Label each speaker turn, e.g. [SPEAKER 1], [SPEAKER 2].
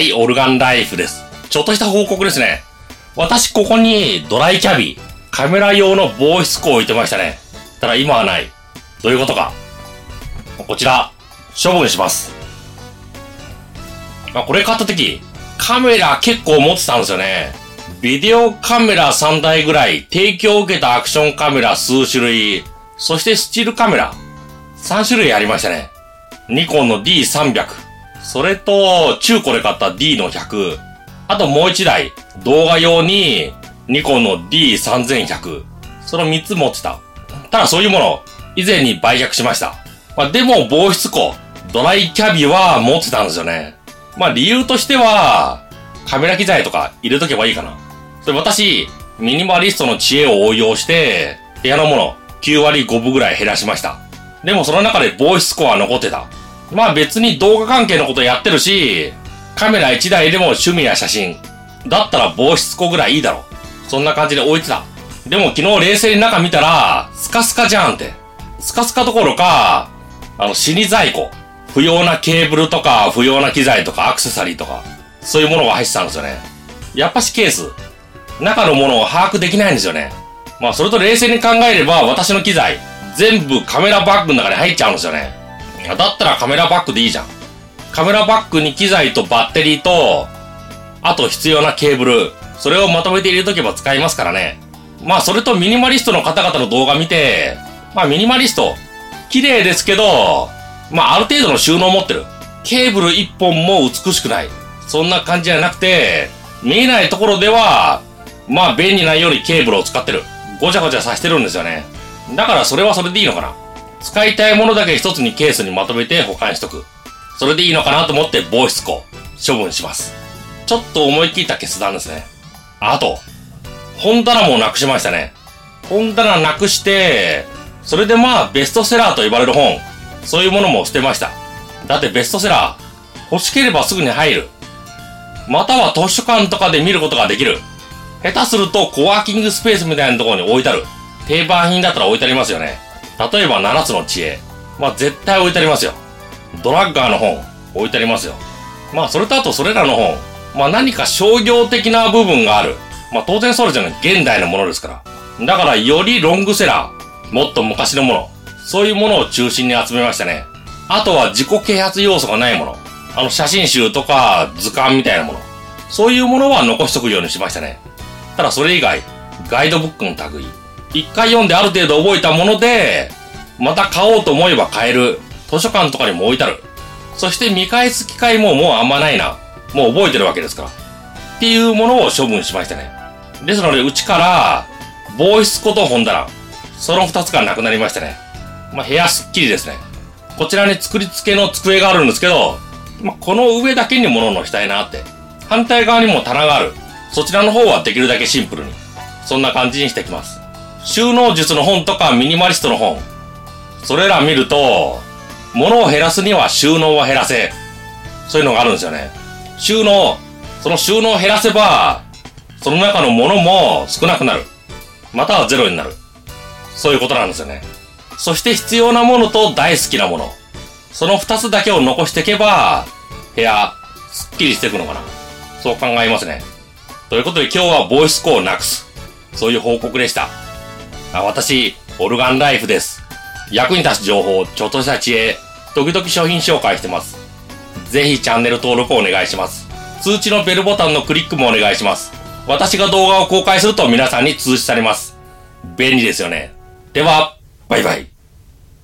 [SPEAKER 1] はい、オルガンライフです。ちょっとした報告ですね。私、ここにドライキャビ、カメラ用の防湿庫を置いてましたね。ただ今はない。どういうことか。こちら、処分します。まあ、これ買った時、カメラ結構持ってたんですよね。ビデオカメラ3台ぐらい、提供を受けたアクションカメラ数種類、そしてスチールカメラ、3種類ありましたね。ニコンの D300、それと中古で買った D の100、あともう1台、動画用にニコンの D3100、その3つ持ってた。ただそういうもの、以前に売却しました。まあ、でも防湿庫、ドライキャビは持ってたんですよね。まあ理由としては、カメラ機材とか入れとけばいいかな。それ私、ミニマリストの知恵を応用して、部屋のもの9割5分ぐらい減らしました。でもその中で防湿庫は残ってた。まあ別に動画関係のことやってるし、カメラ1台でも趣味や写真。だったら防湿庫ぐらいいいだろ。そんな感じで置いてた。でも昨日冷静に中見たら、スカスカじゃんって。スカスカどころか、あの、死に在庫。不要なケーブルとか、不要な機材とか、アクセサリーとか、そういうものが入ってたんですよね。やっぱしケース、中のものを把握できないんですよね。まあ、それと冷静に考えれば、私の機材、全部カメラバッグの中に入っちゃうんですよね。だったらカメラバッグでいいじゃん。カメラバッグに機材とバッテリーと、あと必要なケーブル、それをまとめて入れとけば使いますからね。まあ、それとミニマリストの方々の動画見て、まあ、ミニマリスト、綺麗ですけど、まあ、ある程度の収納持ってる。ケーブル一本も美しくない。そんな感じじゃなくて、見えないところでは、まあ、便利なようにケーブルを使ってる。ごちゃごちゃさせてるんですよね。だからそれはそれでいいのかな。使いたいものだけ一つにケースにまとめて保管しとく。それでいいのかなと思って防湿庫、処分します。ちょっと思い切った決断ですね。あと、本棚もなくしましたね。本棚なくして、それでまあベストセラーと呼ばれる本、そういうものも捨てました。だってベストセラー、欲しければすぐに入る。または図書館とかで見ることができる。下手するとコワーキングスペースみたいなところに置いてある。定番品だったら置いてありますよね。例えば7つの知恵。まあ絶対置いてありますよ。ドラッガーの本、置いてありますよ。まあそれとあとそれらの本、まあ何か商業的な部分がある。まあ当然そうじゃない。現代のものですから。だからよりロングセラー、もっと昔のもの、そういうものを中心に集めましたね。あとは自己啓発要素がないもの。あの写真集とか図鑑みたいなもの。そういうものは残しとくようにしましたね。ただそれ以外、ガイドブックの類。一回読んである程度覚えたもので、また買おうと思えば買える。図書館とかにも置いてある。そして見返す機会ももうあんまないな。もう覚えてるわけですから。っていうものを処分しましたね。ですので、うちから、防湿庫と本棚。その二つがなくなりましたね。まあ、部屋すっきりですね。こちらに作り付けの机があるんですけど、まあ、この上だけに物を載せたいなって。反対側にも棚がある。そちらの方はできるだけシンプルに。そんな感じにしてきます。収納術の本とかミニマリストの本。それら見ると、物を減らすには収納は減らせ。そういうのがあるんですよね。収納、その収納を減らせば、その中の物も少なくなる。またはゼロになる。そういうことなんですよね。そして必要なものと大好きなもの。その二つだけを残していけば、部屋、すっきりしていくのかな。そう考えますね。ということで今日はボイスコをなくす。そういう報告でした。あ私、オルガンライフです。役に立つ情報、ちょっとした知恵、時々商品紹介してます。ぜひチャンネル登録をお願いします。通知のベルボタンのクリックもお願いします。私が動画を公開すると皆さんに通知されます。便利ですよね。では、バイバイ。